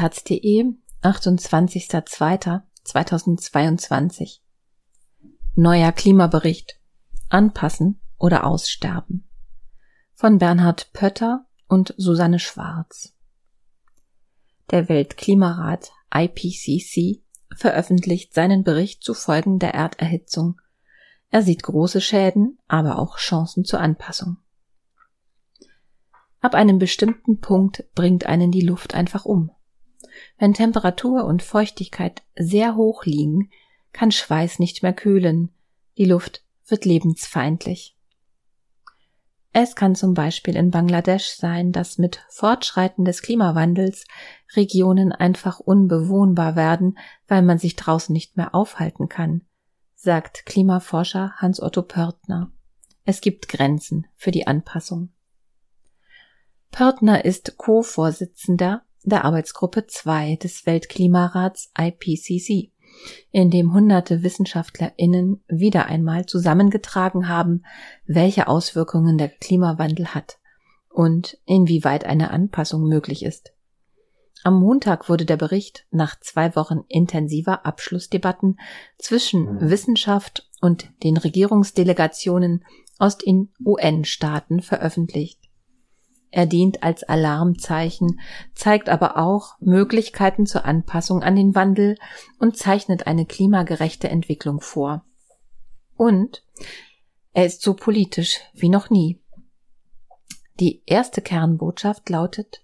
taz.de, 28.02.2022. Neuer Klimabericht. Anpassen oder aussterben. Von Bernhard Pötter und Susanne Schwarz. Der Weltklimarat IPCC veröffentlicht seinen Bericht zu Folgen der Erderhitzung. Er sieht große Schäden, aber auch Chancen zur Anpassung. Ab einem bestimmten Punkt bringt einen die Luft einfach um. Wenn Temperatur und Feuchtigkeit sehr hoch liegen, kann Schweiß nicht mehr kühlen, die Luft wird lebensfeindlich. Es kann zum Beispiel in Bangladesch sein, dass mit Fortschreiten des Klimawandels Regionen einfach unbewohnbar werden, weil man sich draußen nicht mehr aufhalten kann, sagt Klimaforscher Hans-Otto Pörtner. Es gibt Grenzen für die Anpassung. Pörtner ist Co-Vorsitzender der Arbeitsgruppe 2 des Weltklimarats IPCC, in dem hunderte WissenschaftlerInnen wieder einmal zusammengetragen haben, welche Auswirkungen der Klimawandel hat und inwieweit eine Anpassung möglich ist. Am Montag wurde der Bericht nach zwei Wochen intensiver Abschlussdebatten zwischen mhm. Wissenschaft und den Regierungsdelegationen aus den UN-Staaten veröffentlicht. Er dient als Alarmzeichen, zeigt aber auch Möglichkeiten zur Anpassung an den Wandel und zeichnet eine klimagerechte Entwicklung vor. Und er ist so politisch wie noch nie. Die erste Kernbotschaft lautet,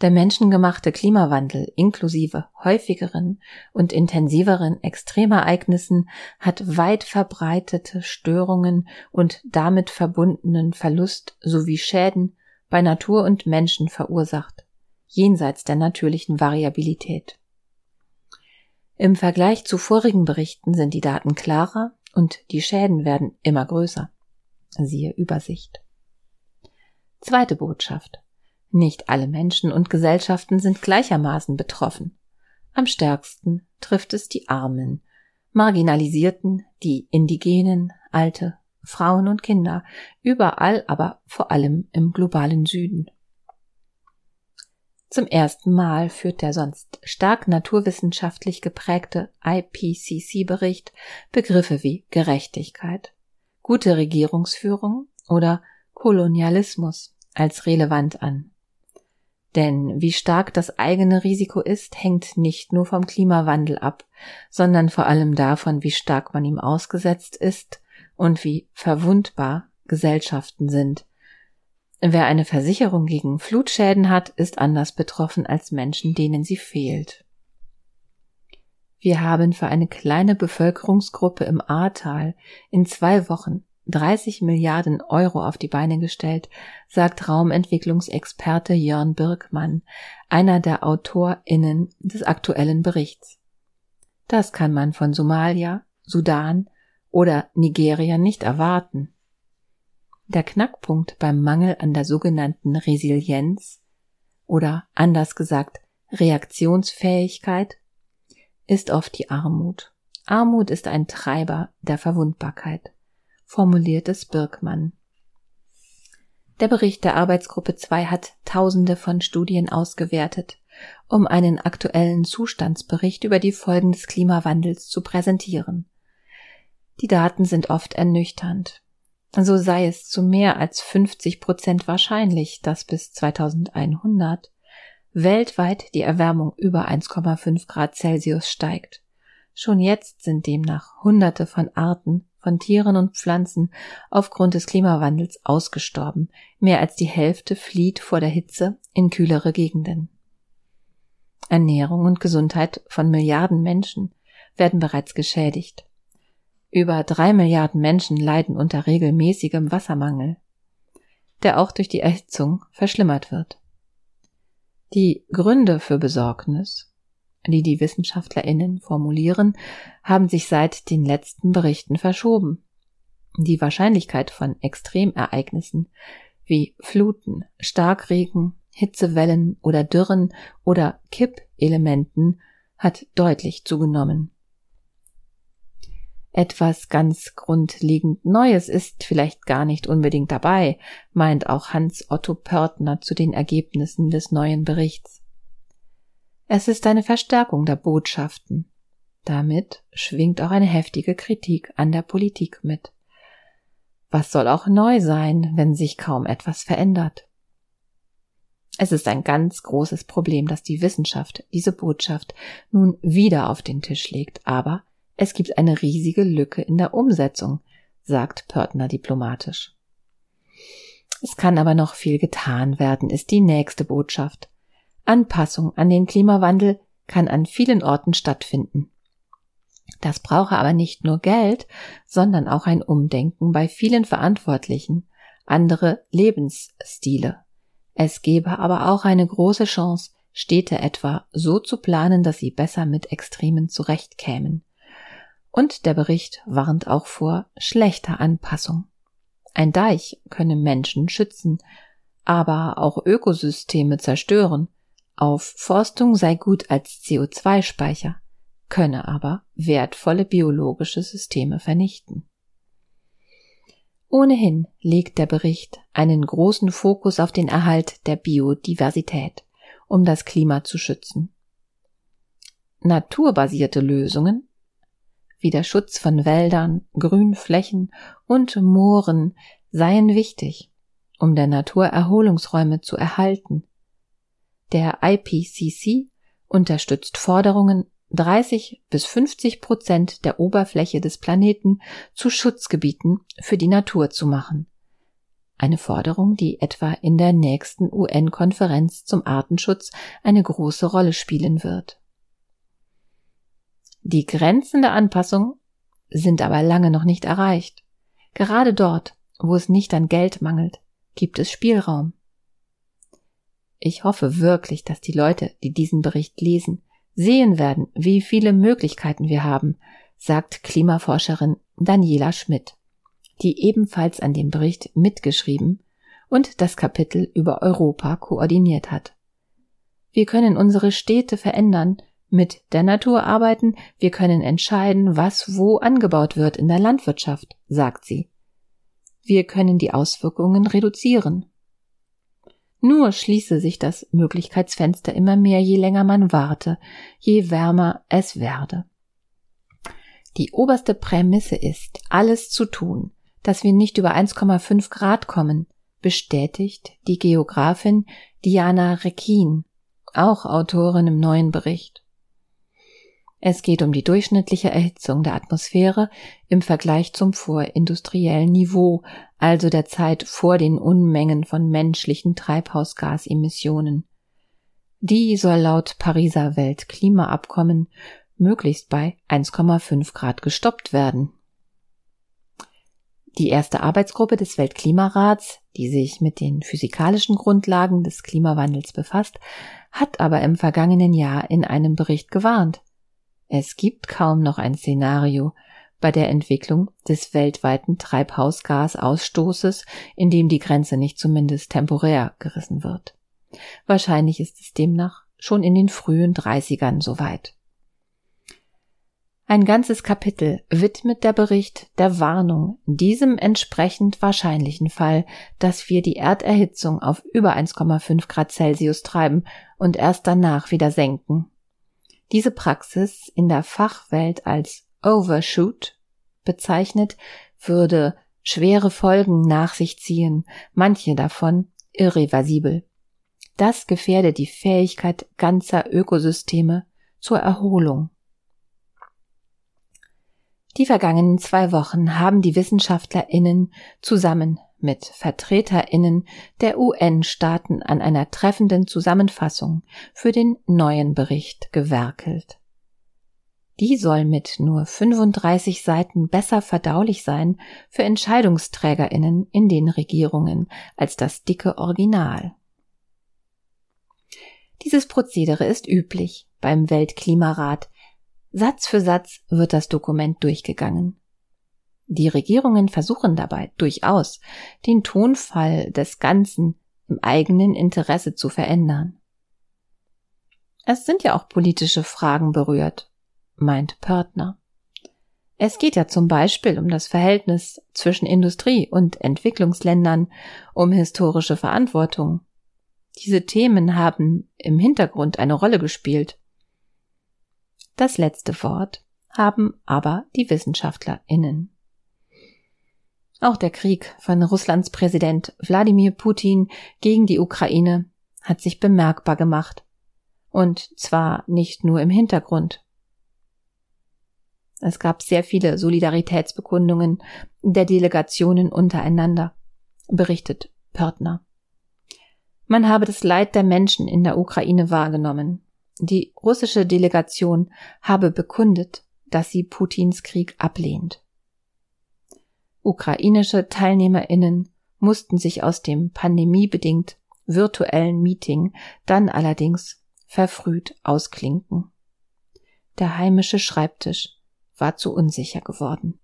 der menschengemachte Klimawandel inklusive häufigeren und intensiveren Extremereignissen hat weit verbreitete Störungen und damit verbundenen Verlust sowie Schäden bei Natur und Menschen verursacht, jenseits der natürlichen Variabilität. Im Vergleich zu vorigen Berichten sind die Daten klarer und die Schäden werden immer größer. Siehe Übersicht. Zweite Botschaft. Nicht alle Menschen und Gesellschaften sind gleichermaßen betroffen. Am stärksten trifft es die Armen, Marginalisierten, die Indigenen, Alte, Frauen und Kinder, überall, aber vor allem im globalen Süden. Zum ersten Mal führt der sonst stark naturwissenschaftlich geprägte IPCC-Bericht Begriffe wie Gerechtigkeit, gute Regierungsführung oder Kolonialismus als relevant an. Denn wie stark das eigene Risiko ist, hängt nicht nur vom Klimawandel ab, sondern vor allem davon, wie stark man ihm ausgesetzt ist und wie verwundbar Gesellschaften sind. Wer eine Versicherung gegen Flutschäden hat, ist anders betroffen als Menschen, denen sie fehlt. Wir haben für eine kleine Bevölkerungsgruppe im Ahrtal in zwei Wochen 30 Milliarden Euro auf die Beine gestellt, sagt Raumentwicklungsexperte Jörn Birkmann, einer der AutorInnen des aktuellen Berichts. Das kann man von Somalia, Sudan, oder Nigeria nicht erwarten. Der Knackpunkt beim Mangel an der sogenannten Resilienz oder anders gesagt Reaktionsfähigkeit ist oft die Armut. Armut ist ein Treiber der Verwundbarkeit, formuliert es Birkmann. Der Bericht der Arbeitsgruppe 2 hat Tausende von Studien ausgewertet, um einen aktuellen Zustandsbericht über die Folgen des Klimawandels zu präsentieren. Die Daten sind oft ernüchternd. So sei es zu mehr als 50 Prozent wahrscheinlich, dass bis 2100 weltweit die Erwärmung über 1,5 Grad Celsius steigt. Schon jetzt sind demnach Hunderte von Arten von Tieren und Pflanzen aufgrund des Klimawandels ausgestorben. Mehr als die Hälfte flieht vor der Hitze in kühlere Gegenden. Ernährung und Gesundheit von Milliarden Menschen werden bereits geschädigt. Über drei Milliarden Menschen leiden unter regelmäßigem Wassermangel, der auch durch die Erhitzung verschlimmert wird. Die Gründe für Besorgnis, die die Wissenschaftlerinnen formulieren, haben sich seit den letzten Berichten verschoben. Die Wahrscheinlichkeit von Extremereignissen wie Fluten, Starkregen, Hitzewellen oder Dürren oder Kippelementen hat deutlich zugenommen. Etwas ganz grundlegend Neues ist vielleicht gar nicht unbedingt dabei, meint auch Hans Otto Pörtner zu den Ergebnissen des neuen Berichts. Es ist eine Verstärkung der Botschaften. Damit schwingt auch eine heftige Kritik an der Politik mit. Was soll auch neu sein, wenn sich kaum etwas verändert? Es ist ein ganz großes Problem, dass die Wissenschaft diese Botschaft nun wieder auf den Tisch legt, aber es gibt eine riesige Lücke in der Umsetzung, sagt Pörtner diplomatisch. Es kann aber noch viel getan werden, ist die nächste Botschaft. Anpassung an den Klimawandel kann an vielen Orten stattfinden. Das brauche aber nicht nur Geld, sondern auch ein Umdenken bei vielen Verantwortlichen, andere Lebensstile. Es gebe aber auch eine große Chance, Städte etwa so zu planen, dass sie besser mit Extremen zurechtkämen. Und der Bericht warnt auch vor schlechter Anpassung. Ein Deich könne Menschen schützen, aber auch Ökosysteme zerstören. Aufforstung sei gut als CO2-Speicher, könne aber wertvolle biologische Systeme vernichten. Ohnehin legt der Bericht einen großen Fokus auf den Erhalt der Biodiversität, um das Klima zu schützen. Naturbasierte Lösungen wie der Schutz von Wäldern, Grünflächen und Mooren seien wichtig, um der Natur Erholungsräume zu erhalten. Der IPCC unterstützt Forderungen, 30 bis 50 Prozent der Oberfläche des Planeten zu Schutzgebieten für die Natur zu machen. Eine Forderung, die etwa in der nächsten UN-Konferenz zum Artenschutz eine große Rolle spielen wird. Die Grenzen der Anpassung sind aber lange noch nicht erreicht. Gerade dort, wo es nicht an Geld mangelt, gibt es Spielraum. Ich hoffe wirklich, dass die Leute, die diesen Bericht lesen, sehen werden, wie viele Möglichkeiten wir haben, sagt Klimaforscherin Daniela Schmidt, die ebenfalls an dem Bericht mitgeschrieben und das Kapitel über Europa koordiniert hat. Wir können unsere Städte verändern, mit der Natur arbeiten, wir können entscheiden, was wo angebaut wird in der Landwirtschaft, sagt sie. Wir können die Auswirkungen reduzieren. Nur schließe sich das Möglichkeitsfenster immer mehr, je länger man warte, je wärmer es werde. Die oberste Prämisse ist, alles zu tun, dass wir nicht über 1,5 Grad kommen, bestätigt die Geografin Diana Rekin, auch Autorin im neuen Bericht. Es geht um die durchschnittliche Erhitzung der Atmosphäre im Vergleich zum vorindustriellen Niveau, also der Zeit vor den Unmengen von menschlichen Treibhausgasemissionen. Die soll laut Pariser Weltklimaabkommen möglichst bei 1,5 Grad gestoppt werden. Die erste Arbeitsgruppe des Weltklimarats, die sich mit den physikalischen Grundlagen des Klimawandels befasst, hat aber im vergangenen Jahr in einem Bericht gewarnt. Es gibt kaum noch ein Szenario bei der Entwicklung des weltweiten Treibhausgasausstoßes, in dem die Grenze nicht zumindest temporär gerissen wird. Wahrscheinlich ist es demnach schon in den frühen 30ern soweit. Ein ganzes Kapitel widmet der Bericht der Warnung diesem entsprechend wahrscheinlichen Fall, dass wir die Erderhitzung auf über 1,5 Grad Celsius treiben und erst danach wieder senken diese Praxis in der Fachwelt als Overshoot bezeichnet, würde schwere Folgen nach sich ziehen, manche davon irreversibel. Das gefährde die Fähigkeit ganzer Ökosysteme zur Erholung. Die vergangenen zwei Wochen haben die WissenschaftlerInnen zusammen mit VertreterInnen der UN-Staaten an einer treffenden Zusammenfassung für den neuen Bericht gewerkelt. Die soll mit nur 35 Seiten besser verdaulich sein für EntscheidungsträgerInnen in den Regierungen als das dicke Original. Dieses Prozedere ist üblich beim Weltklimarat. Satz für Satz wird das Dokument durchgegangen. Die Regierungen versuchen dabei durchaus, den Tonfall des Ganzen im eigenen Interesse zu verändern. Es sind ja auch politische Fragen berührt, meint Pörtner. Es geht ja zum Beispiel um das Verhältnis zwischen Industrie und Entwicklungsländern, um historische Verantwortung. Diese Themen haben im Hintergrund eine Rolle gespielt. Das letzte Wort haben aber die WissenschaftlerInnen. Auch der Krieg von Russlands Präsident Wladimir Putin gegen die Ukraine hat sich bemerkbar gemacht. Und zwar nicht nur im Hintergrund. Es gab sehr viele Solidaritätsbekundungen der Delegationen untereinander, berichtet Pörtner. Man habe das Leid der Menschen in der Ukraine wahrgenommen. Die russische Delegation habe bekundet, dass sie Putins Krieg ablehnt. Ukrainische Teilnehmerinnen mussten sich aus dem pandemiebedingt virtuellen Meeting dann allerdings verfrüht ausklinken. Der heimische Schreibtisch war zu unsicher geworden.